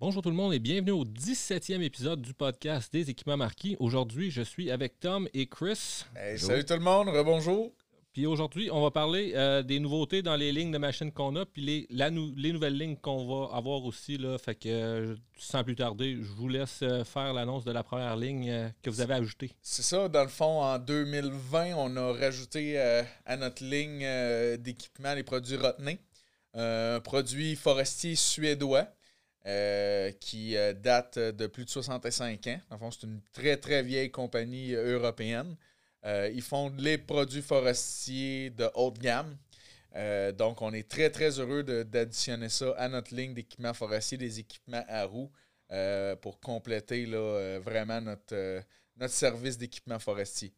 Bonjour tout le monde et bienvenue au 17e épisode du podcast des équipements marquis. Aujourd'hui, je suis avec Tom et Chris. salut tout le monde, rebonjour. Puis aujourd'hui, on va parler euh, des nouveautés dans les lignes de machines qu'on a, puis les, les nouvelles lignes qu'on va avoir aussi. Là, fait que euh, sans plus tarder, je vous laisse euh, faire l'annonce de la première ligne que vous avez ajoutée. C'est ça, dans le fond, en 2020, on a rajouté à notre ligne d'équipement les produits Rotney, un produit forestier suédois. Qui date de plus de 65 ans. En fond, c'est une très, très vieille compagnie européenne. Euh, ils font les produits forestiers de haute gamme. Euh, donc, on est très, très heureux d'additionner ça à notre ligne d'équipements forestiers, des équipements à roues, euh, pour compléter vraiment notre, notre service d'équipement forestier.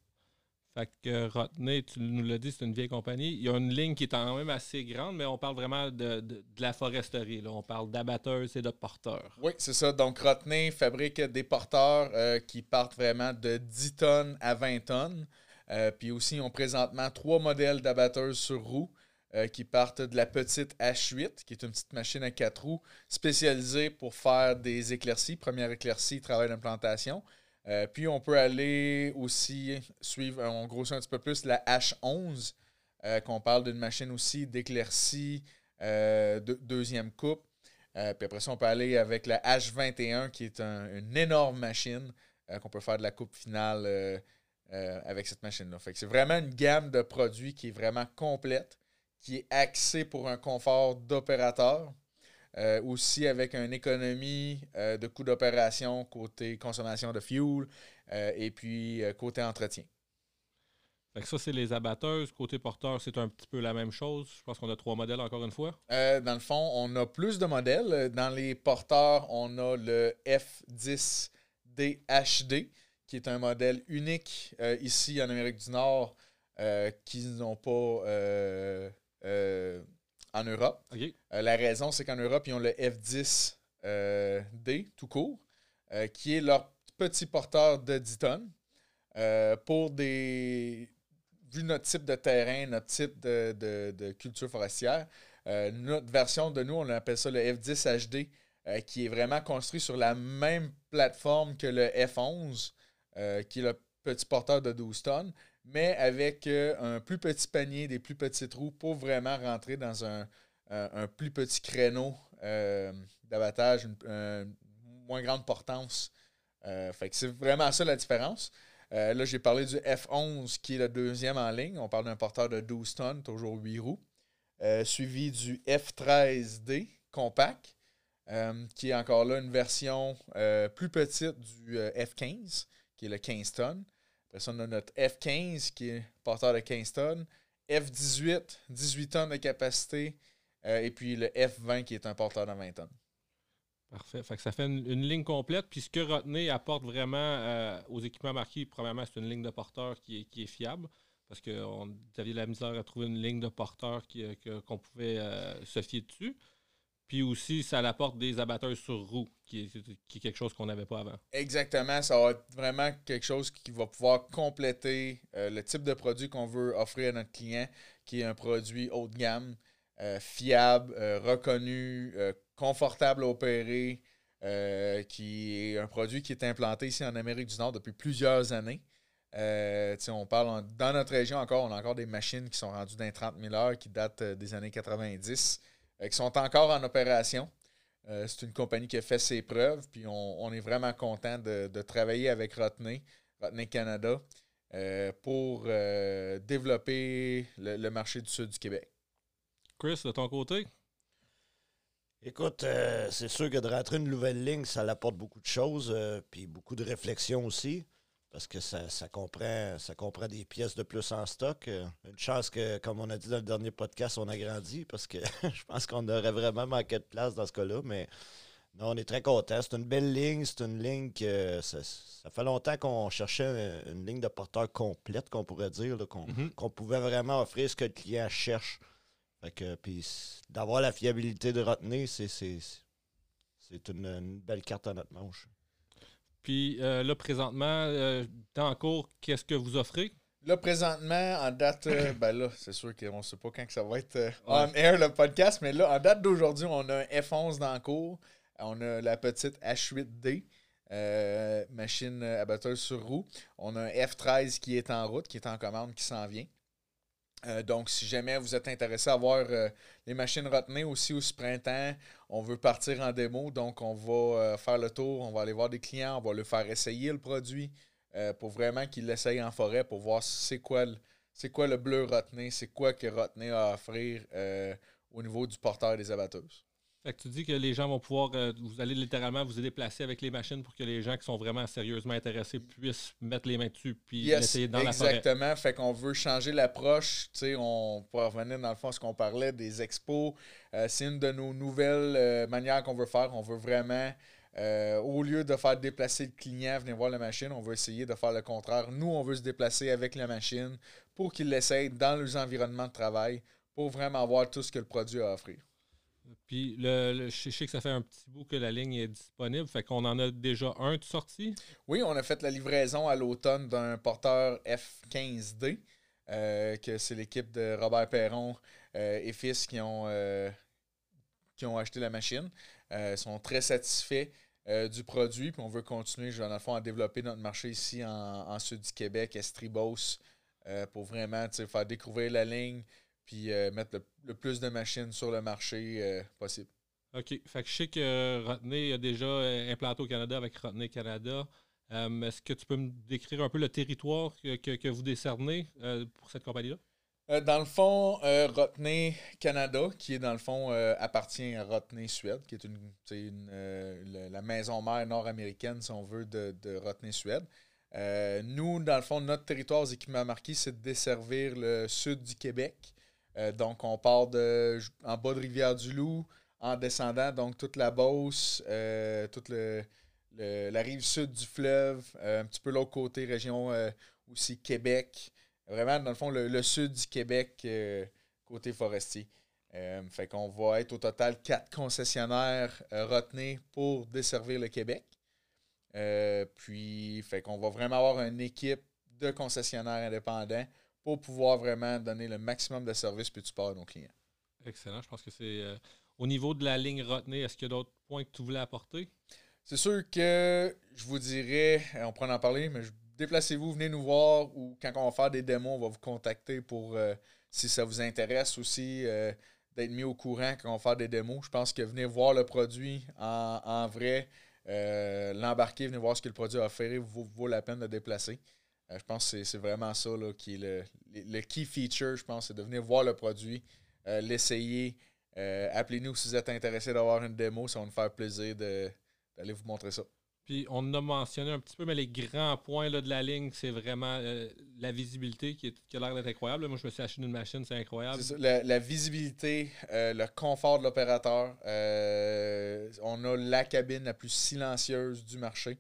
Fait que Rotney, tu nous l'as dit, c'est une vieille compagnie. Il y a une ligne qui est quand même assez grande, mais on parle vraiment de, la foresterie. On parle d'abatteurs et de porteurs. Oui, c'est ça. Donc, Rotney fabrique des porteurs euh, qui partent vraiment de 10 tonnes à 20 tonnes. Euh, puis aussi, ils ont présentement trois modèles d'abatteurs sur roues euh, qui partent de la petite H8, qui est une petite machine à quatre roues spécialisée pour faire des éclaircies. Première éclaircie, travail d'implantation. Euh, puis on peut aller aussi suivre, on grossit un petit peu plus la H11, euh, qu'on parle d'une machine aussi d'éclaircie euh, de deuxième coupe. puis après ça, on peut aller avec la H21, qui est une énorme machine qu'on peut faire de la coupe finale avec cette machine-là. C'est vraiment une gamme de produits qui est vraiment complète, qui est axée pour un confort d'opérateur. Euh, aussi avec une économie euh, de coûts d'opération côté consommation de fuel euh, et puis côté entretien. ça, c'est les abatteuses. Côté porteur, c'est un petit peu la même chose. Je pense qu'on a trois modèles encore une fois. dans le fond, on a plus de modèles. Dans les porteurs, on a le F10DHD, qui est un modèle unique ici en Amérique du Nord, qu'ils n'ont pas en Europe. Euh, la raison, c'est qu'en Europe, ils ont le F10D euh, tout court, euh, qui est leur petit porteur de 10 tonnes. pour des. Vu notre type de terrain, notre type de, culture forestière, notre version de nous, on appelle ça le F10 HD, qui est vraiment construit sur la même plateforme que le F11, qui est le petit porteur de 12 tonnes, mais avec euh, un plus petit panier, des plus petits trous pour vraiment rentrer dans un, plus petit créneau euh, d'abattage, une, moins grande portance. Euh, fait que c'est vraiment ça la différence. là, j'ai parlé du F11 qui est le deuxième en ligne. On parle d'un porteur de 12 tonnes, toujours 8 roues. suivi du F13D compact, qui est encore là une version plus petite du F15, qui est le 15 tonnes. On a notre F15 qui est porteur de 15 tonnes. F18, 18 tonnes de capacité. Euh, et puis le F20 qui est un porteur de 20 tonnes. Parfait. Ça fait une, ligne complète. Puis ce que Rotney apporte vraiment euh, aux équipements marqués, premièrement, c'est une ligne de porteur qui est, fiable. Parce que vous aviez la misère à trouver une ligne de porteur euh, qu'on pouvait se fier dessus. Puis aussi, ça apporte des abatteurs sur roue, qui est, quelque chose qu'on n'avait pas avant. Exactement. Ça va être vraiment quelque chose qui va pouvoir compléter euh, le type de produit qu'on veut offrir à notre client, qui est un produit haut de gamme, euh, fiable, euh, reconnu, confortable à opérer, qui est un produit qui est implanté ici en Amérique du Nord depuis plusieurs années. on parle dans notre région encore, on a encore des machines qui sont rendues d'un 30 000 heures qui datent des années 90. Euh, qui sont encore en opération. Euh, c'est une compagnie qui a fait ses preuves, puis on, est vraiment content de, travailler avec Rotney, Rotney Canada, euh, pour développer le, marché du sud du Québec. Chris, de ton côté? Écoute, c'est sûr que de rentrer une nouvelle ligne, ça apporte beaucoup de choses, puis beaucoup de réflexion aussi parce que ça, comprend, ça comprend des pièces de plus en stock. Euh, une chance que, comme on a dit dans le dernier podcast, on a grandi parce que je pense qu'on aurait vraiment manqué de place dans ce cas-là. Mais non, on est très content. C'est une belle ligne. C'est une ligne que ça, fait longtemps qu'on cherchait une, ligne de porteur complète, qu'on pourrait dire, mm-hmm. qu'on pouvait vraiment offrir ce que le client cherche. que, puis d'avoir la fiabilité de retenir, c'est une, une belle carte à notre manche. Puis euh, là, présentement, euh, en cours, qu'est-ce que vous offrez? Là, présentement, en date, euh, ben là, c'est sûr qu'on ne sait pas quand que ça va être on air le podcast, mais là, en date d'aujourd'hui, on a un F11 dans le cours. On a la petite H8D, machine abatteuse sur roue. On a un F13 qui est en route, qui est en commande, qui s'en vient. Euh, donc, si jamais vous êtes intéressé à voir euh, les machines retenues aussi au printemps, on veut partir en démo. Donc, on va euh, faire le tour, on va aller voir des clients, on va leur faire essayer le produit pour vraiment qu'ils l'essayent en forêt pour voir c'est quoi, le, bleu retenu, c'est quoi que retenu a à offrir au niveau du porteur des abatteuses. Fait que tu dis que les gens vont pouvoir, euh, vous allez littéralement vous déplacer avec les machines pour que les gens qui sont vraiment sérieusement intéressés puissent mettre les mains dessus puis essayer dans la forêt. Exactement. Fait qu'on veut changer l'approche. On pourrait revenir dans le fond à ce qu'on parlait des expos. Euh, c'est une de nos nouvelles euh, manières qu'on veut faire. On veut vraiment, au lieu de faire déplacer le client, venir voir la machine, on veut essayer de faire le contraire. Nous, on veut se déplacer avec la machine pour qu'ils l'essayent dans leurs environnements de travail pour vraiment voir tout ce que le produit a à offrir. Puis le, je sais que ça fait un petit bout que la ligne est disponible, fait qu'on en a déjà un de sorti? Oui, on a fait la livraison à l'automne d'un porteur F15D, euh, que c'est l'équipe de Robert Perron euh, et fils qui ont, euh, qui ont acheté la machine. ils sont très satisfaits du produit, puis on veut continuer, dans le fond, à développer notre marché ici en, sud du Québec, Estribos, pour vraiment faire découvrir la ligne, puis euh, mettre le, plus de machines sur le marché euh, possible. OK. Fait que je sais que Rotney a déjà euh, implanté au Canada avec Rotney Canada. Est-ce que tu peux me décrire un peu le territoire que, vous décernez pour cette compagnie-là? dans le fond, Rotney Canada, qui est dans le fond appartient à Rotney Suède, qui est une, la maison mère nord-américaine, si on veut, de, de Rotney Suède. nous, dans le fond, notre territoire aux équipements marqués, c'est de desservir le sud du Québec, euh, donc, on part de, en bas de Rivière-du-Loup, en descendant, donc toute la Beauce, euh, toute le, la rive sud du fleuve, euh, un petit peu l'autre côté, région aussi Québec. Vraiment, dans le fond, le, sud du Québec, côté forestier. fait qu'on va être au total quatre concessionnaires retenus pour desservir le Québec. puis, fait qu'on va vraiment avoir une équipe de concessionnaires indépendants pour pouvoir vraiment donner le maximum de service puis de support à nos clients. Excellent. Je pense que c'est euh, au niveau de la ligne retenue, est-ce qu'il y a d'autres points que tu voulais apporter? C'est sûr que je vous dirais, euh, on pourra en parler, mais déplacez-vous, venez nous voir ou quand on va faire des démos, on va vous contacter pour euh, si ça vous intéresse aussi d'être mis au courant quand on va faire des démos. Je pense que venez voir le produit en, vrai, l'embarquer, venez voir ce que le produit a offert, vaut la peine de déplacer. Euh, je pense que c'est vraiment ça qui est le, le, key feature, je pense, c'est de venir voir le produit, euh, l'essayer. Euh, appelez-nous si vous êtes intéressé d'avoir une démo, ça va nous faire plaisir d'aller vous montrer ça. Puis on a mentionné un petit peu, mais les grands points de la ligne, c'est vraiment la visibilité qui, a l'air d'être incroyable. Moi, je me suis acheté une machine, c'est incroyable. la, visibilité, le confort de l'opérateur. on a la cabine la plus silencieuse du marché.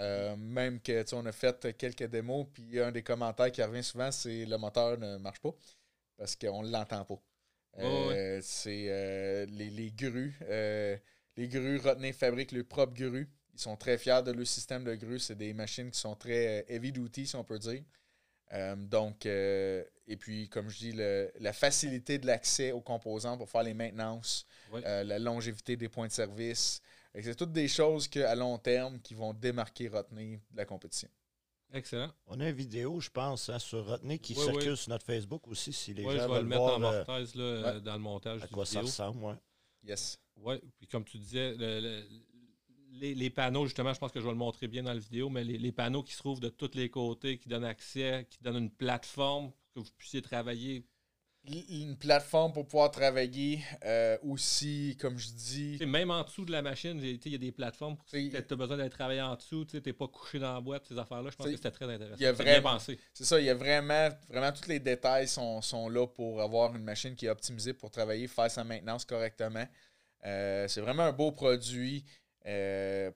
Euh, même que on a fait quelques démos, puis un des commentaires qui revient souvent, c'est le moteur ne marche pas parce qu'on ne l'entend pas. Euh, c'est euh, les, grues. les grues Rotney fabriquent leurs propres grues. Ils sont très fiers de leur système de grues. C'est des machines qui sont très heavy duty, si on peut dire. donc, et puis, comme je dis, la facilité de l'accès aux composants pour faire les maintenances, la longévité des points de service, c'est toutes des choses à long terme qui vont démarquer Rotney de la compétition. Excellent. On a une vidéo, je pense, hein, sur Rotney qui circule sur notre Facebook aussi, si les gens je vais le mettre en euh, dans le montage. À quoi ça ressemble, oui. Yes. Oui, puis comme tu disais, les, panneaux, justement, je pense que je vais le montrer bien dans la vidéo, mais les, les, panneaux qui se trouvent de tous les côtés, qui donnent accès, qui donnent une plateforme pour que vous puissiez travailler une plateforme pour pouvoir travailler euh, aussi, comme je dis. même en dessous de la machine, il y a des plateformes pour tu as besoin d'aller travailler en dessous, tu n'es pas couché dans la boîte, ces affaires-là. Je pense que c'était très intéressant. Y a vraiment, C'est ça, il y a vraiment, vraiment tous les détails sont, sont, là pour avoir une machine qui est optimisée pour travailler, faire sa maintenance correctement. Euh, c'est vraiment un beau produit. Euh,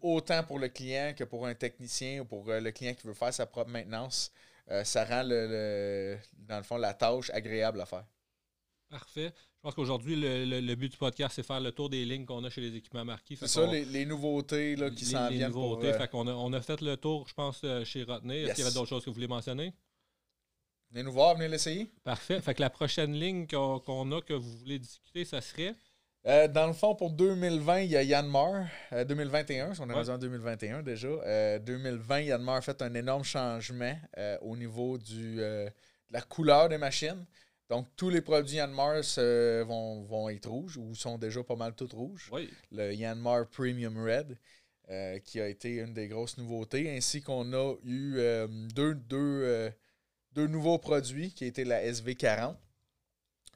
autant pour le client que pour un technicien ou pour le client qui veut faire sa propre maintenance. Euh, ça rend, le, dans le fond, la tâche agréable à faire. Parfait. Je pense qu'aujourd'hui, le, but du podcast, c'est faire le tour des lignes qu'on a chez les équipements marqués. C'est ça, les, nouveautés là, qui s'en viennent. Nouveautés. Euh, on, a, on, a, fait le tour, je pense, euh, chez Rotney. Est-ce qu'il y avait d'autres choses que vous voulez mentionner? Venez nous voir, venez l'essayer. Parfait. Fait que la prochaine ligne qu'on a, que vous voulez discuter, ça serait? Euh, dans le fond, pour 2020, il y a Yanmar. 2021, on est rendu en 2021 déjà. 2020, Yanmar a fait un énorme changement au niveau du, de la couleur des machines. Donc, tous les produits Yanmar vont, vont, être rouges ou sont déjà pas mal tous rouges. Le Yanmar Premium Red. Euh, qui a été une des grosses nouveautés, ainsi qu'on a eu euh, deux, euh, deux, nouveaux produits, qui étaient la SV40,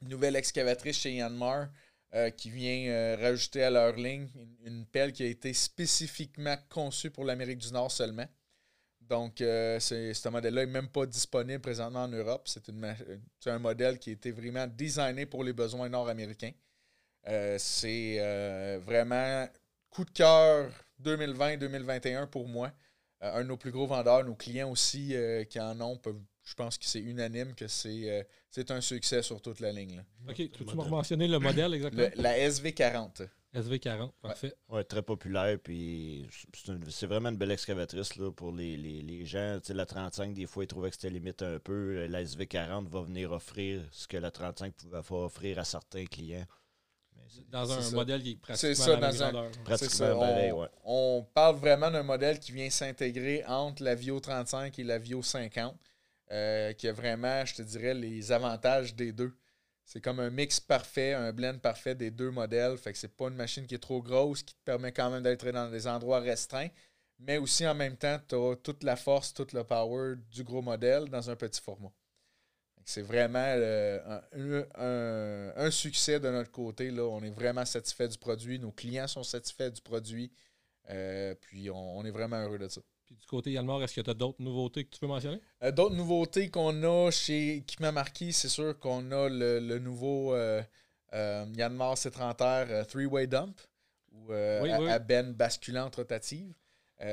une nouvelle excavatrice chez Yanmar, qui vient rajouter à leur ligne une, pelle qui a été spécifiquement conçue pour l'Amérique du Nord seulement. Donc, ce modèle-là n'est même pas disponible présentement en Europe. C'est un modèle qui a été vraiment designé pour les besoins nord-américains. c'est vraiment coup de cœur 2020-2021 pour moi. Euh, un de nos plus gros vendeurs, nos clients aussi euh, qui en ont, je pense que c'est unanime que c'est euh, c'est un succès sur toute la ligne. OK. Tu m'as mentionné le modèle exactement? la SV40. SV40, parfait. Oui, très populaire. Puis c'est vraiment une belle excavatrice là, pour les, les, les gens. la 35, des fois, ils trouvaient que c'était limite un peu. La SV40 va venir offrir ce que la 35 pouvait pas offrir à certains clients. Dans un modèle qui est pratiquement ça, dans un, pratiquement on, parle vraiment d'un modèle qui vient s'intégrer entre la Vio 35 et la Vio 50, euh, qui a vraiment, je te dirais, les avantages des deux. C'est comme un mix parfait, un blend parfait des deux modèles. Fait que c'est pas une machine qui est trop grosse, qui te permet quand même d'être dans des endroits restreints, mais aussi en même temps, tu as toute la force, toute le power du gros modèle dans un petit format. C'est vraiment euh, un, succès de notre côté. Là. On est vraiment satisfait du produit. Nos clients sont satisfaits du produit. Euh, puis on, est vraiment heureux de ça. Puis du côté Yanmar, est-ce que tu as d'autres nouveautés que tu peux mentionner? Euh, d'autres nouveautés qu'on a chez Équipement Marquis, c'est sûr qu'on a le, nouveau Yanmar C30R Three-Way Dump ou à, ben basculante rotative.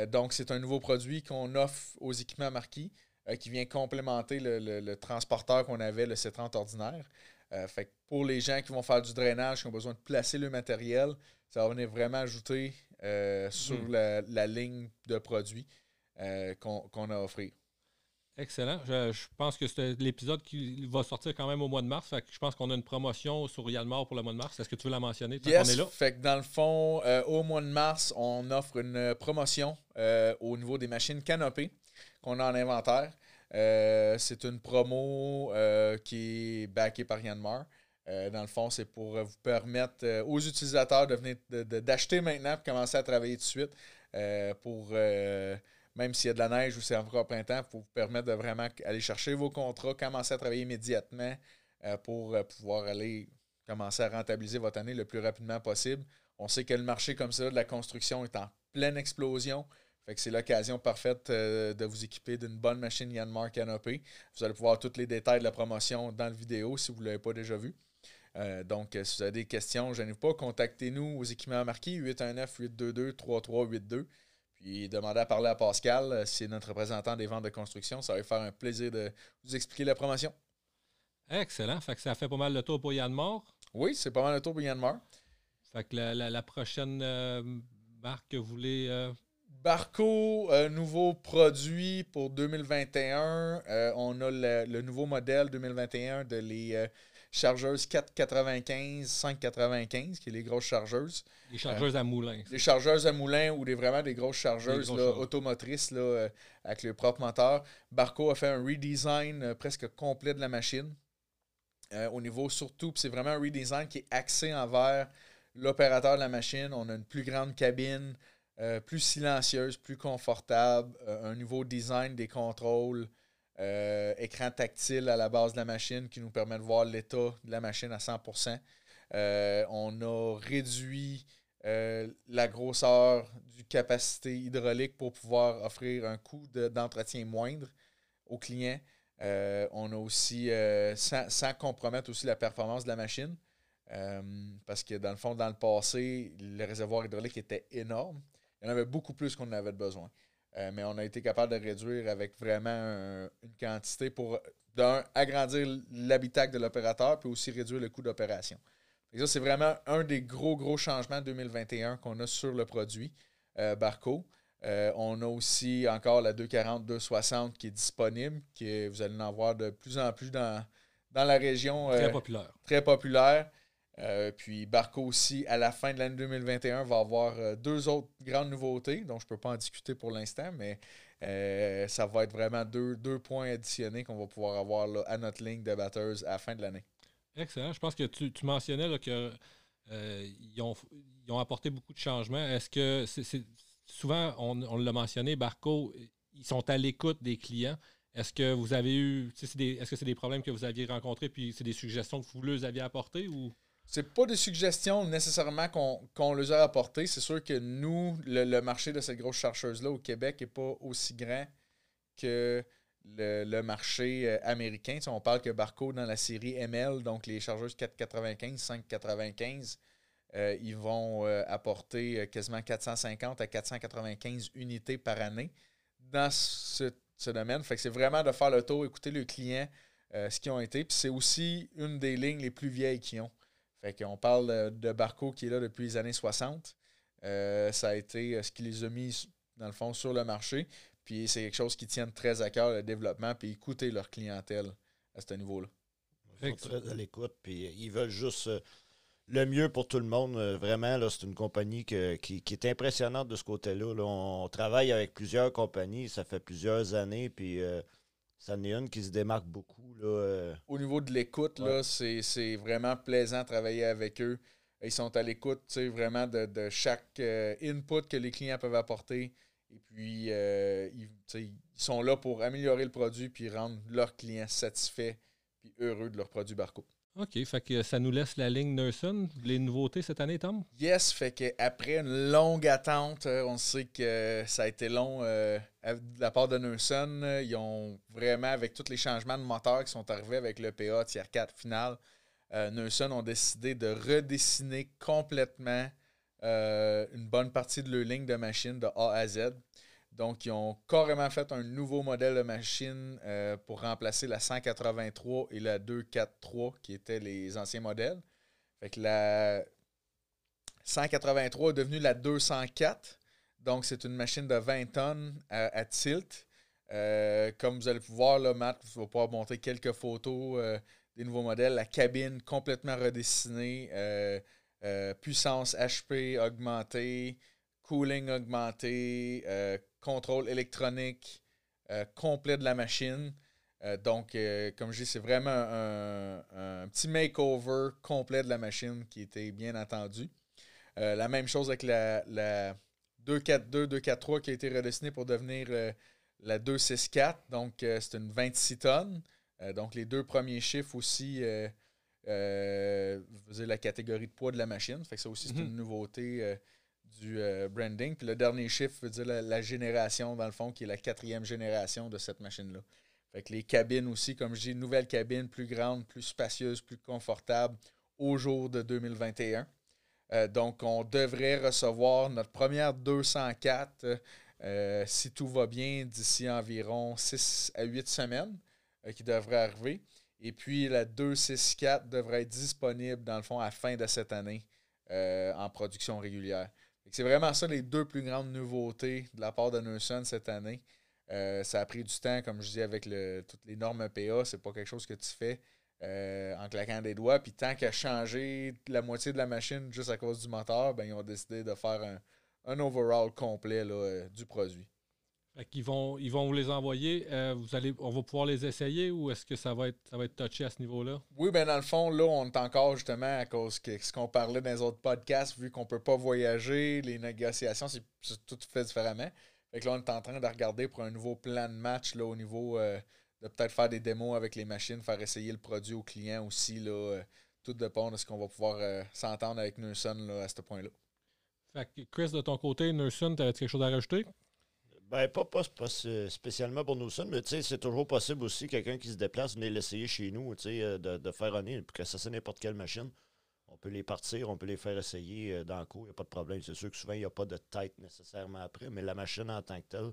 donc, c'est un nouveau produit qu'on offre aux équipements marquis. Euh, qui vient complémenter le, transporteur qu'on avait, le C30 ordinaire. Euh, fait pour les gens qui vont faire du drainage, qui ont besoin de placer le matériel, ça va venir vraiment ajouter euh, sur hmm. la, ligne de produits qu'on a offert. Excellent. Je, pense que c'est l'épisode qui va sortir quand même au mois de mars. je pense qu'on a une promotion sur Yanmar pour le mois de mars. Est-ce que tu veux la mentionner? Yes, est là? Fait que dans le fond, au mois de mars, on offre une promotion au niveau des machines canopées qu'on a en inventaire. Euh, c'est une promo euh, qui est backée par Yanmar. Euh, dans le fond, c'est pour vous permettre aux utilisateurs de venir d'acheter maintenant et commencer à travailler tout de suite. pour même s'il y a de la neige ou c'est encore printemps, pour vous permettre de vraiment aller chercher vos contrats, commencer à travailler immédiatement pour pouvoir aller commencer à rentabiliser votre année le plus rapidement possible. On sait que le marché comme ça de la construction est en pleine explosion. Fait que c'est l'occasion parfaite euh, de vous équiper d'une bonne machine Yanmar Canopy. Vous allez pouvoir tous les détails de la promotion dans la vidéo si vous ne l'avez pas déjà vu. Euh, donc, euh, si vous avez des questions, je n'ai pas, contactez-nous aux équipements marqués 819-822-3382. Puis demandez à parler à Pascal, c'est notre représentant des ventes de construction. Ça va faire un plaisir de vous expliquer la promotion. Excellent. Fait que ça fait pas mal le tour pour Yanmar. Oui, c'est pas mal le tour pour Yanmar. Fait que la, prochaine marque que vous voulez Barco, un nouveau produit pour 2021. Euh, on a le, nouveau modèle 2021 de les euh, chargeuses 495, 595, qui est les grosses chargeuses. Les chargeuses à moulin. Les chargeuses à moulin ou des, vraiment des grosses chargeuses automotrices là, avec le propre moteur. Barco a fait un redesign presque complet de la machine. au niveau surtout, c'est vraiment un redesign qui est axé envers l'opérateur de la machine. On a une plus grande cabine. Euh, plus silencieuse, plus confortable, euh, un nouveau design des contrôles, euh, écran tactile à la base de la machine qui nous permet de voir l'état de la machine à 100%. on a réduit la grosseur du capacité hydraulique pour pouvoir offrir un coût d'entretien moindre aux clients. on a aussi, sans, sans, compromettre aussi la performance de la machine, parce que dans le fond, dans le passé, le réservoir hydraulique était énorme. Il y en avait beaucoup plus qu'on avait besoin. Euh, mais on a été capable de réduire avec vraiment une quantité pour, d'un, agrandir l'habitacle de l'opérateur, puis aussi réduire le coût d'opération. Ça, c'est vraiment un des gros, gros changements 2021 qu'on a sur le produit euh, Barco. Euh, on a aussi encore la 240-260 qui est disponible, qui vous allez en voir de plus en plus dans, dans la région. très populaire. Très populaire. Puis Barco aussi, à la fin de l'année 2021, va avoir deux autres grandes nouveautés, dont je ne peux pas en discuter pour l'instant, mais ça va être vraiment deux, points additionnés qu'on va pouvoir avoir à notre ligne de batteurs à la fin de l'année. Excellent. Je pense que tu, mentionnais qu'ils ont, ont, apporté beaucoup de changements. Est-ce que c'est souvent, on, l'a mentionné, Barco, ils sont à l'écoute des clients. Est-ce que vous avez eu, est-ce que c'est des problèmes que vous aviez rencontrés, puis c'est des suggestions que vous les aviez apportées ou? C'est pas des suggestions nécessairement qu'on les a apportées. C'est sûr que nous, le, marché de cette grosse chercheuse-là au Québec n'est pas aussi grand que le, marché euh, américain. on parle que Barco dans la série ML, donc les chargeuses 495, 595, euh, ils vont euh, apporter quasiment 450 à 495 unités par année dans ce, domaine. Fait que c'est vraiment de faire le tour, écouter le client, ce qu'ils ont été. Puis c'est aussi une des lignes les plus vieilles qu'ils ont. Fait qu'on parle de Barco qui est là depuis les années 60. ça a été ce qui les a mis, dans le fond, sur le marché. Puis c'est quelque chose qui tient très à cœur, le développement, puis écouter leur clientèle à ce niveau-là. Ils sont très à l'écoute, puis ils veulent juste euh, le mieux pour tout le monde. Euh, vraiment, là, c'est une compagnie qui, est impressionnante de ce côté-là. On travaille avec plusieurs compagnies, ça fait plusieurs années, puis euh, ça en est une qui se démarque beaucoup. Là, Au niveau de l'écoute, c'est vraiment plaisant de travailler avec eux. Ils sont à l'écoute vraiment de, de chaque input que les clients peuvent apporter. Et puis, euh, ils, sont là pour améliorer le produit puis rendre leurs clients satisfaits puis heureux de leur produit Barco. OK, fait que ça nous laisse la ligne Nurson. Les nouveautés cette année, Tom? Yes, fait qu'après une longue attente, euh, on sait que ça a été long euh, de la part de Nurson. Ils ont vraiment, avec tous les changements de moteur qui sont arrivés avec le PA Tier 4 final, euh, ont décidé de redessiner complètement euh, une bonne partie de leur ligne de machines de A à Z. Donc, ils ont carrément fait un nouveau modèle de machine euh, pour remplacer la 183 et la 243 qui étaient les anciens modèles. Fait que la 183 est devenue la 204. Donc, c'est une machine de 20 tonnes à, tilt. Euh, comme vous allez pouvoir, là, Matt, vais pouvoir montrer quelques photos des nouveaux modèles. La cabine complètement redessinée. Euh, puissance HP augmentée, cooling augmenté, euh, contrôle électronique euh, complet de la machine. donc, comme je dis, c'est vraiment un, petit makeover complet de la machine qui était bien entendu. la même chose avec la, la 242, 243 qui a été redessinée pour devenir la 264. Donc, c'est une 26 tonnes. donc, les deux premiers chiffres aussi euh, la catégorie de poids de la machine. Fait que ça aussi, c'est mhm. une nouveauté euh, du euh, branding. Puis le dernier chiffre veut dire la, génération, dans le fond, qui est la quatrième génération de cette machine-là. Les cabines aussi, comme je dis, nouvelle cabine plus grande, plus spacieuse, plus confortable au jour de 2021. Euh, donc, on devrait recevoir notre première 204, si tout va bien, d'ici environ 6 à 8 semaines, qui devrait arriver. Et puis la 264 devrait être disponible dans le fond à la fin de cette année euh, en production régulière. C'est vraiment ça les deux plus grandes nouveautés de la part de cette année. Euh, ça a pris du temps, comme je dis, avec toutes les normes PA. C'est pas quelque chose que tu fais euh, en claquant des doigts. Puis tant qu'à changer la moitié de la machine juste à cause du moteur, ben, ils ont décidé de faire un, un overall complet du produit vont, ils vont vous les envoyer. Euh, vous allez, on va pouvoir les essayer ou est-ce que ça va être, ça va être touché à ce niveau-là? Oui, bien dans le fond, là, on est encore justement à cause de ce qu'on parlait dans les autres podcasts, vu qu'on ne peut pas voyager, les négociations, c'est tout fait différemment. Fait que là, on est en train de regarder pour un nouveau plan de match là, au niveau euh, de peut-être faire des démos avec les machines, faire essayer le produit aux clients aussi. Là, euh, tout dépend de ce qu'on va pouvoir s'entendre avec Nurson à ce point-là. Fait que Chris, de ton côté, Nurson, tu avais quelque chose à rajouter? Ben, pas, pas, spécialement pour nous, mais c'est toujours possible aussi, quelqu'un qui se déplace, venir l'essayer chez nous, euh, de, de faire un que ça c'est n'importe quelle machine. On peut les partir, on peut les faire essayer euh, dans le cours, il n'y a pas de problème. C'est sûr que souvent, il n'y a pas de tête nécessairement après, mais la machine en tant que telle,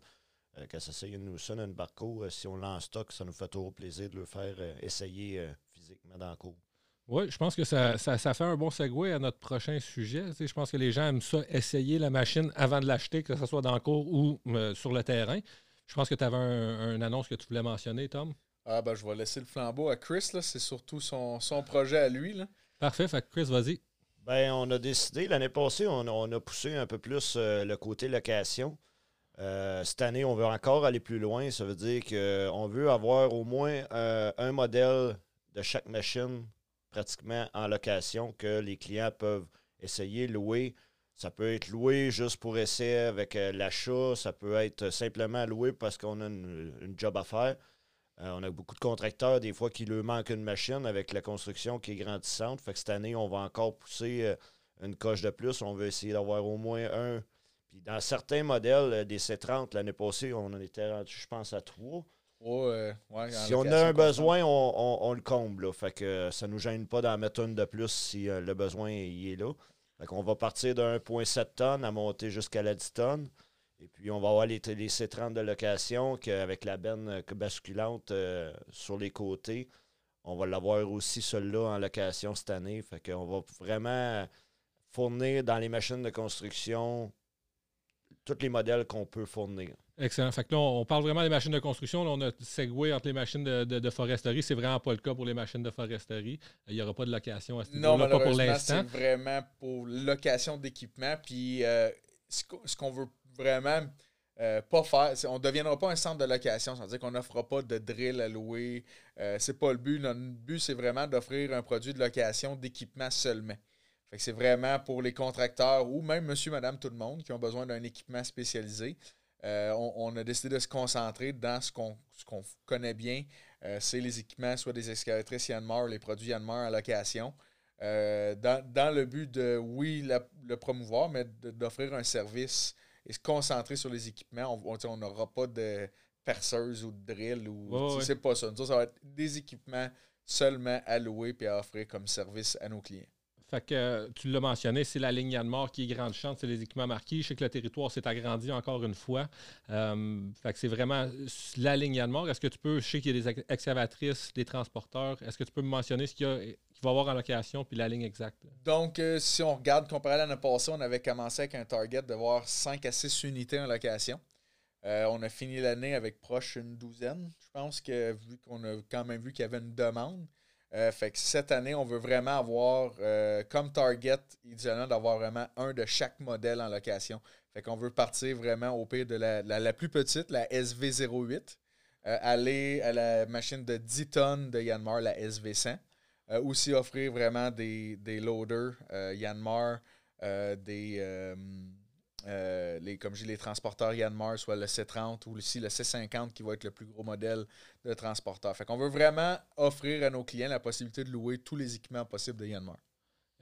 euh, ça une Newson, une Barco, si on l'a en stock, ça nous fait toujours plaisir de le faire essayer physiquement dans le cours. Oui, je pense que ça, fait un bon segue à notre prochain sujet. je pense que les gens aiment ça, essayer la machine avant de l'acheter, que ce soit dans le cours ou euh, sur le terrain. Je pense que tu avais un, annonce que tu voulais mentionner, Tom. Ah ben je vais laisser le flambeau à Chris, c'est surtout son, projet à lui. Parfait. Fait Chris, vas-y. Ben, on a décidé, l'année passée, on, a poussé un peu plus euh, le côté location. Euh, cette année, on veut encore aller plus loin. Ça veut dire qu'on veut avoir au moins un modèle de chaque machine pratiquement en location que les clients peuvent essayer, louer. Ça peut être loué juste pour essayer avec euh, l'achat. Ça peut être simplement loué parce qu'on a une, job à faire. Euh, on a beaucoup de contracteurs, des fois, qui leur manquent une machine avec la construction qui est grandissante. Fait que cette année, on va encore pousser euh, une coche de plus. On veut essayer d'avoir au moins un. Puis dans certains modèles des C30, l'année passée, on en était rendu, je pense, à trois. Si on a un besoin, on, le comble. Fait que ça ne nous gêne pas d'en mettre une de plus si le besoin est là. On va partir de 1,7 tonnes à monter jusqu'à la 10 tonnes. Et puis, on va avoir les, C30 de location avec la benne euh, basculante euh, sur les côtés. On va l'avoir aussi, celui-là, en location cette année. Fait qu'on va vraiment fournir dans les machines de construction tous les modèles qu'on peut fournir. Excellent. Fait que là, on parle vraiment des machines de construction. Là, on a segway entre les machines de, de, foresterie. C'est vraiment pas le cas pour les machines de foresterie. Il n'y aura pas de location à ce niveau-là. Non, pas pour l'instant. C'est vraiment pour location d'équipement. Puis euh, ce qu'on veut vraiment euh, pas faire, on ne deviendra pas un centre de location. C'est-à-dire qu'on n'offrira pas de drill à louer. Euh, c'est pas le but. Notre but, c'est vraiment d'offrir un produit de location d'équipement seulement. C'est vraiment pour les contracteurs ou même monsieur, madame, tout le monde qui ont besoin d'un équipement spécialisé. Euh, on, a décidé de se concentrer dans ce qu'on connaît bien. Euh, c'est les équipements, soit des excavatrices Yanmar, les produits Yanmar à location. Euh, dans, le but de, oui, le promouvoir, mais d'offrir un service et se concentrer sur les équipements. On n'aura pas de perceuse ou de drill. ou C'est pas ça. ça va être des équipements seulement à louer et à offrir comme service à nos clients. Fait que euh, tu l'as mentionné, c'est la ligne Yann-Mort qui est grande chance, c'est les équipements marqués. Je sais que le territoire s'est agrandi encore une fois. Euh, fait que c'est vraiment la ligne Yann-Mort. Est-ce que tu peux, je sais qu'il y a des excavatrices, des transporteurs, est-ce que tu peux me mentionner ce qu'il va y avoir en location puis la ligne exacte? Donc, euh, si on regarde, comparé à l'année passée, on avait commencé avec un target de voir 5 à 6 unités en location. on a fini l'année avec proche une douzaine. Je pense que vu qu'on a quand même vu qu'il y avait une demande. Euh, fait que cette année, on veut vraiment avoir euh, comme target, idéalement, d'avoir vraiment un de chaque modèle en location. Fait qu'on veut partir vraiment au pire de la, plus petite, la SV08, euh, aller à la machine de 10 tonnes de Yanmar, la SV100. aussi offrir vraiment des loaders Yanmar, des euh, les, comme j'ai les transporteurs Yanmar, soit le C30 ou aussi le C50 qui va être le plus gros modèle de transporteur. Fait qu'on veut vraiment offrir à nos clients la possibilité de louer tous les équipements possibles de Yanmar.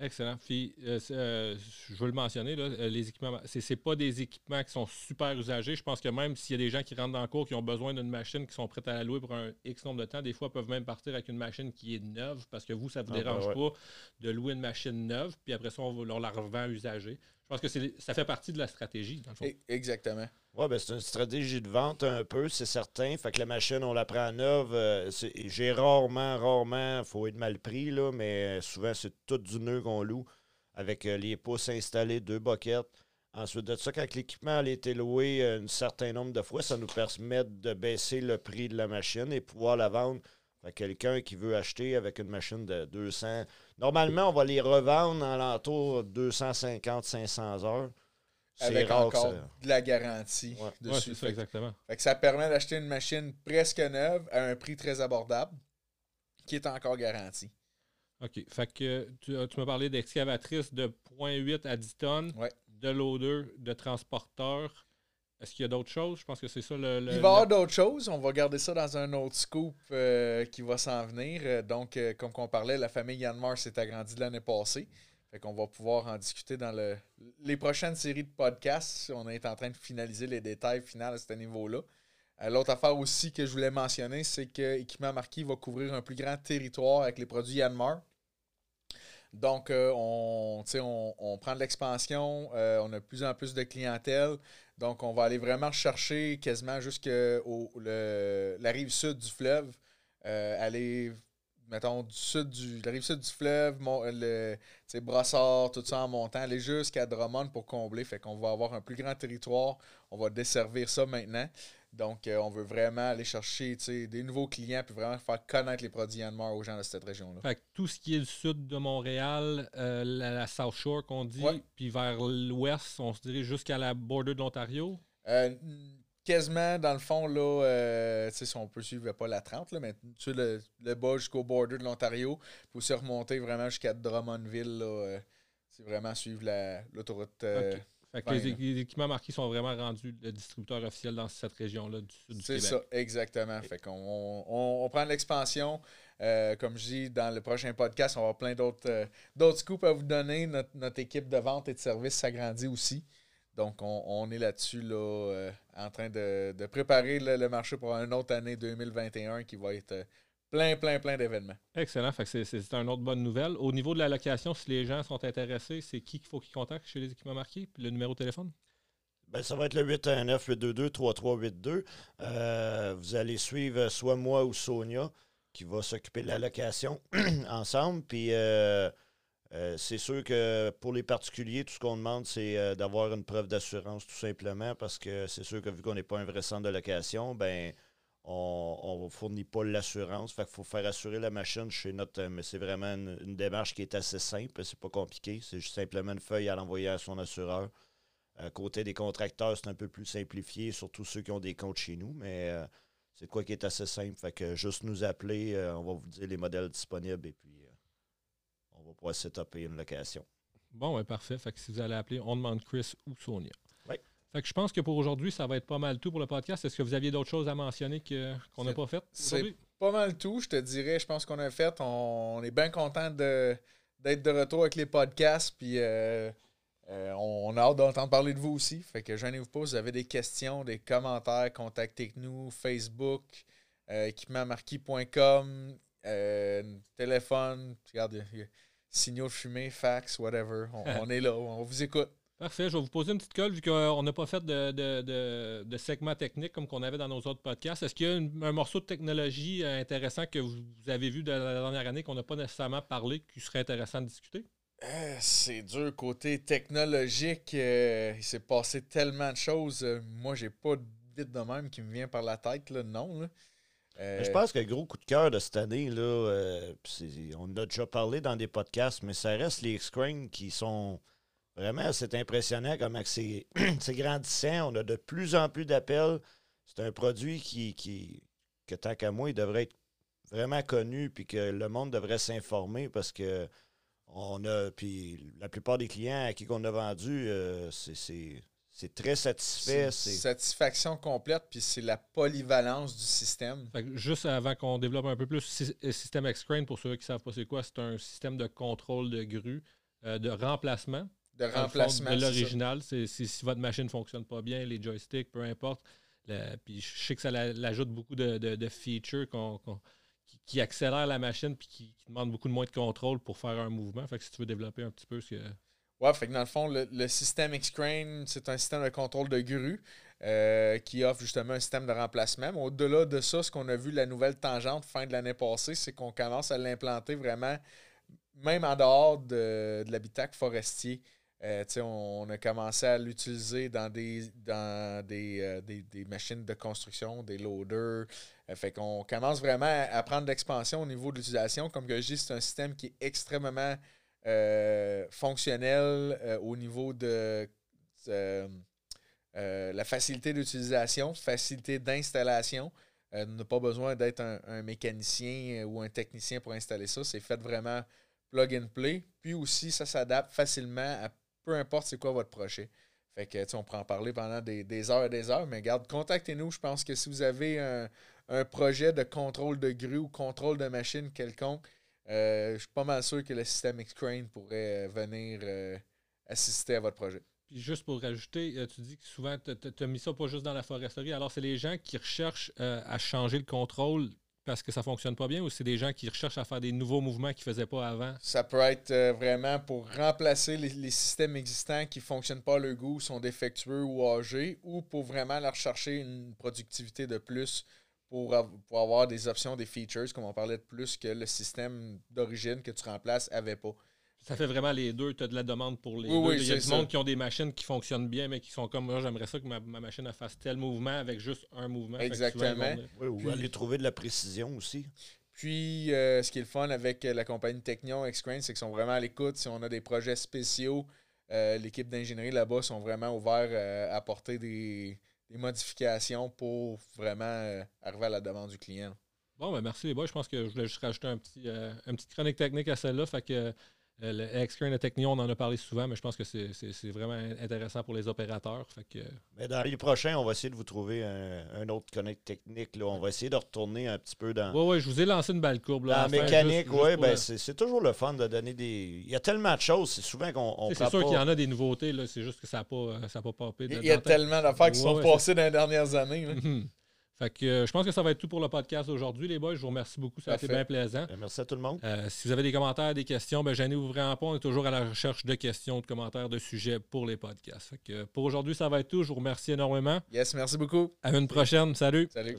Excellent. Puis, euh, euh, je veux le mentionner, les équipements, c'est pas des équipements qui sont super usagés. Je pense que même s'il y a des gens qui rentrent dans le cours qui ont besoin d'une machine, qui sont prêts à la louer pour un X nombre de temps, des fois peuvent même partir avec une machine qui est neuve parce que vous, ça ne vous ah, ben dérange pas de louer une machine neuve, puis après ça, on, la revend usagée. Pense que ça fait partie de la stratégie, dans le fond. E, exactement. Oui, ben c'est une stratégie de vente un peu, c'est certain. Fait que la machine, on la prend à neuve. Euh, j'ai rarement, rarement, il faut être mal pris, là, mais souvent, c'est tout du nœud qu'on loue avec euh, les pouces installés, deux boquettes. Ensuite de ça, quand l'équipement a été loué un certain nombre de fois, ça nous permet de baisser le prix de la machine et pouvoir la vendre quelqu'un qui veut acheter avec une machine de 200. Normalement, on va les revendre en l'entour de 250-500 heures. Avec rare encore de la garantie dessus. ça, exactement. ça permet d'acheter une machine presque neuve à un prix très abordable qui est encore garantie. OK. Fait que tu, tu m'as parlé d'excavatrice de 0.8 à 10 tonnes, de loader, de transporteur. Est-ce qu'il y a d'autres choses? Je pense que c'est ça le, Il va y avoir d'autres choses. On va garder ça dans un autre scoop euh, qui va s'en venir. Euh, donc, euh, comme on parlait, la famille Yanmar s'est agrandie l'année passée. Fait qu'on va pouvoir en discuter dans le, les prochaines séries de podcasts. On est en train de finaliser les détails finaux à ce niveau-là. L'autre affaire aussi que je voulais mentionner, c'est que Équipement Marquis va couvrir un plus grand territoire avec les produits Yanmar. Donc, on, on, on, prend de l'expansion, on a de plus en plus de clientèle. Donc, on va aller vraiment chercher quasiment jusqu'à la rive sud du fleuve. Euh, aller, mettons, du sud du, la rive sud du fleuve, le, Brossard, tout ça en montant, aller jusqu'à Drummond pour combler. Fait qu'on va avoir un plus grand territoire. On va desservir ça maintenant. Donc, on veut vraiment aller chercher des nouveaux clients puis vraiment faire connaître les produits Yanmar aux gens de cette région-là. Fait que tout ce qui est le sud de Montréal, la, South Shore qu'on dit, puis vers l'ouest, on se dirait jusqu'à la border de l'Ontario? quasiment, dans le fond, là, euh, si on peut suivre pas la 30, là, mais tu le, le bas jusqu'au border de l'Ontario, pour se remonter vraiment jusqu'à Drummondville, là, euh, c'est vraiment suivre l'autoroute. Euh, les, équipements marqués sont vraiment rendus le distributeur officiel dans cette région-là du sud du Québec. C'est ça, exactement. Fait qu'on on, prend de l'expansion. comme je dis, dans le prochain podcast, on va avoir plein d'autres d'autres scoops à vous donner. Notre, notre, équipe de vente et de service s'agrandit aussi. Donc, on, est là-dessus, là, euh, en train de, préparer le, marché pour une autre année 2021 qui va être euh, plein, plein, plein d'événements. Excellent. c'est une autre bonne nouvelle. Au niveau de la location, si les gens sont intéressés, c'est qui qu'il faut qu'ils contactent chez les équipements marqués? Puis le numéro de téléphone? Ben, ça va être le 819-822-3382. Euh, vous allez suivre soit moi ou Sonia qui va s'occuper de la location ensemble. Puis euh, c'est sûr que pour les particuliers, tout ce qu'on demande, c'est euh, d'avoir une preuve d'assurance, tout simplement, parce que c'est sûr que vu qu'on n'est pas un vrai centre de location, ben on ne fournit pas l'assurance. Fait qu'il faut faire assurer la machine chez notre. Euh, mais c'est vraiment une, démarche qui est assez simple, c'est pas compliqué. C'est juste simplement une feuille à l'envoyer à son assureur. À côté des contracteurs, c'est un peu plus simplifié, surtout ceux qui ont des comptes chez nous, mais c'est quoi qui est assez simple. Fait que juste nous appeler, on va vous dire les modèles disponibles et puis va pouvoir setuper une location. Bon, parfait. Si vous allez appeler, on demande Chris ou Sonia. Fait que je pense que pour aujourd'hui, ça va être pas mal tout pour le podcast. Est-ce que vous aviez d'autres choses à mentionner qu'on n'a pas faites C'est pas mal tout, je te dirais. Je pense qu'on a fait. On, est bien content d'être de retour avec les podcasts. Puis euh, euh, on, a hâte d'entendre parler de vous aussi. Fait que gênez-vous pas. Si vous avez des questions, des commentaires, contactez-nous. Facebook, euh, équipemaentmarquis.com, téléphone. Regardez signaux de fumée, fax, whatever. On, est là, on vous écoute. Parfait. Je vais vous poser une petite colle vu qu'on n'a pas fait de, de, de, segment technique comme qu'on avait dans nos autres podcasts. Est-ce qu'il y a un morceau de technologie euh, intéressant que vous, avez vu de la dernière année qu'on n'a pas nécessairement parlé, qui serait intéressant de discuter? Euh, c'est dur. Côté technologique, euh, il s'est passé tellement de choses. moi, j'ai pas vite de même qui me vient par la tête. Là. Non. Là. Je euh, pense que le gros coup de cœur de cette année, là, euh, on en a déjà parlé dans des podcasts, mais ça reste les X-Screen qui sont vraiment, c'est impressionnant comment c'est grandissant. On a de plus en plus d'appels. C'est un produit qui, qui, que tant qu'à moi, il devrait être vraiment connu puis que le monde devrait s'informer parce que on a, puis la plupart des clients à qui on a vendu, euh, c'est c'est très satisfait. Satisfaction complète, puis c'est la polyvalence du système. juste avant qu'on développe un peu plus, euh, System X-Crane, pour ceux qui ne savent pas c'est quoi, c'est un système de contrôle de grue, euh, de remplacement. De remplacement. De l'original. Si, si, votre machine ne fonctionne pas bien, les joysticks, peu importe. puis je sais que ça l'ajoute beaucoup de, features qui, accélèrent la machine puis qui, qui, demandent beaucoup de moins de contrôle pour faire un mouvement. Fait que si tu veux développer un petit peu ce que Ouais, fait que dans le fond, le, système X-Crane, c'est un système de contrôle de grue euh, qui offre justement un système de remplacement. Mais au-delà de ça, ce qu'on a vu, la nouvelle tangente fin de l'année passée, c'est qu'on commence à l'implanter vraiment, même en dehors de, l'habitacle forestier. Euh, on, a commencé à l'utiliser dans des dans euh, des, des, machines de construction, des loaders. fait qu'on commence vraiment à, prendre l'expansion au niveau de l'utilisation. Comme je dis, c'est un système qui est extrêmement euh, fonctionnel euh, au niveau de euh, la facilité d'utilisation, facilité d'installation. On n'a pas besoin d'être un, mécanicien ou un technicien pour installer ça. C'est fait vraiment plug and play. Puis aussi, ça s'adapte facilement à peu importe c'est quoi votre projet. Fait que, on prend en parler pendant des, heures et des heures, mais garde, contactez-nous. Je pense que si vous avez un, un, projet de contrôle de grue ou contrôle de machine quelconque, euh, je suis pas mal sûr que le système X-Crane pourrait euh, venir euh, assister à votre projet. Puis juste pour rajouter, tu dis que souvent, tu as mis ça pas juste dans la foresterie. Alors, c'est les gens qui recherchent à changer le contrôle parce que ça fonctionne pas bien ou c'est des gens qui recherchent à faire des nouveaux mouvements qu'ils faisaient pas avant? Ça peut être vraiment pour remplacer les, systèmes existants qui ne fonctionnent pas à leur goût, sont défectueux ou âgés, ou pour vraiment leur chercher une productivité de plus pour, avoir des options, des features, comme on parlait de plus que le système d'origine que tu remplaces avait pas. Ça fait vraiment les deux. Tu as de la demande pour les deux. Il y a du monde qui ont des machines qui fonctionnent bien, mais qui sont comme moi, j'aimerais ça que ma, machine fasse tel mouvement avec juste un mouvement. Exactement. Oui, ou aller trouver de la précision aussi. Puis, euh, ce qui est le fun avec la compagnie Technion, X-Crane, c'est qu'ils sont vraiment à l'écoute. Si on a des projets spéciaux, euh, l'équipe d'ingénierie là-bas sont vraiment ouverts euh, à apporter des, modifications pour vraiment arriver à la demande du client. Bon, ben merci les boys. Je pense que je voulais juste rajouter un petit, une petite chronique technique à celle-là. Fait que euh, le X-Crane de Technion, on en a parlé souvent, mais je pense que c'est vraiment intéressant pour les opérateurs. Fait que... mais dans les prochains, on va essayer de vous trouver un, autre connect technique. Là. On va essayer de retourner un petit peu dans. Oui, oui, je vous ai lancé une balle courbe. Là, mécanique, oui, ben, c'est toujours le fun de donner des. Il y a tellement de choses, c'est souvent qu'on. C'est sûr qu'il y en a des nouveautés, c'est juste que ça n'a pas, pas popé. Il y a tellement d'affaires qui sont passées dans les dernières années. Mhm. Fait que euh, je pense que ça va être tout pour le podcast aujourd'hui, les boys. Je vous remercie beaucoup. Ça a été bien plaisant. Ben, merci à tout le monde. Euh, si vous avez des commentaires, des questions, ben, gênez-vous vraiment pas. On est toujours à la recherche de questions, de commentaires, de sujets pour les podcasts. Fait que pour aujourd'hui, ça va être tout. Je vous remercie énormément. Yes, merci beaucoup. À une prochaine. Salut. Salut.